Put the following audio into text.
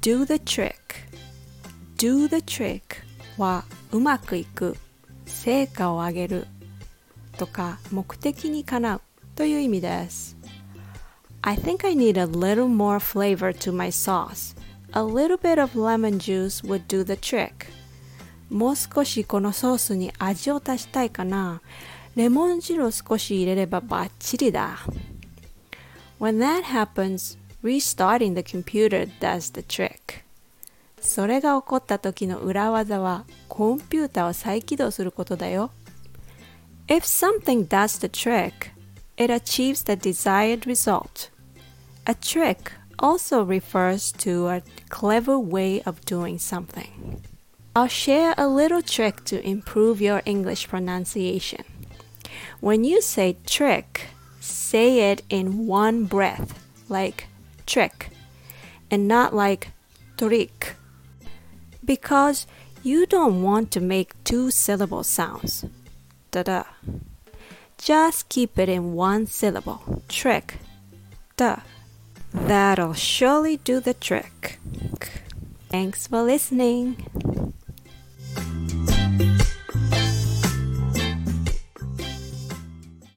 do the trick do the trick はうまくいく成果を上げるとか目的にかなうという意味です I think I need a little more flavor to my sauce A little bit of lemon juice would do the trick もう少しこのソースに味を足したいかなレモン汁を少し入れればバッチリだ When that happens, restarting the computer does the trick それが起こった時の裏技はコンピュータを再起動することだよ If something does the trick, it achieves the desired result. A trick also refers to a clever way of doing something. I'll share a little trick to improve your English pronunciation. When you say trick, say it in one breath, like trick, and not like trick, because you don't want to make two syllable sounds. Da da. Just keep it in one syllable. Trick. Da. That'll surely do the trick. Thanks for listening.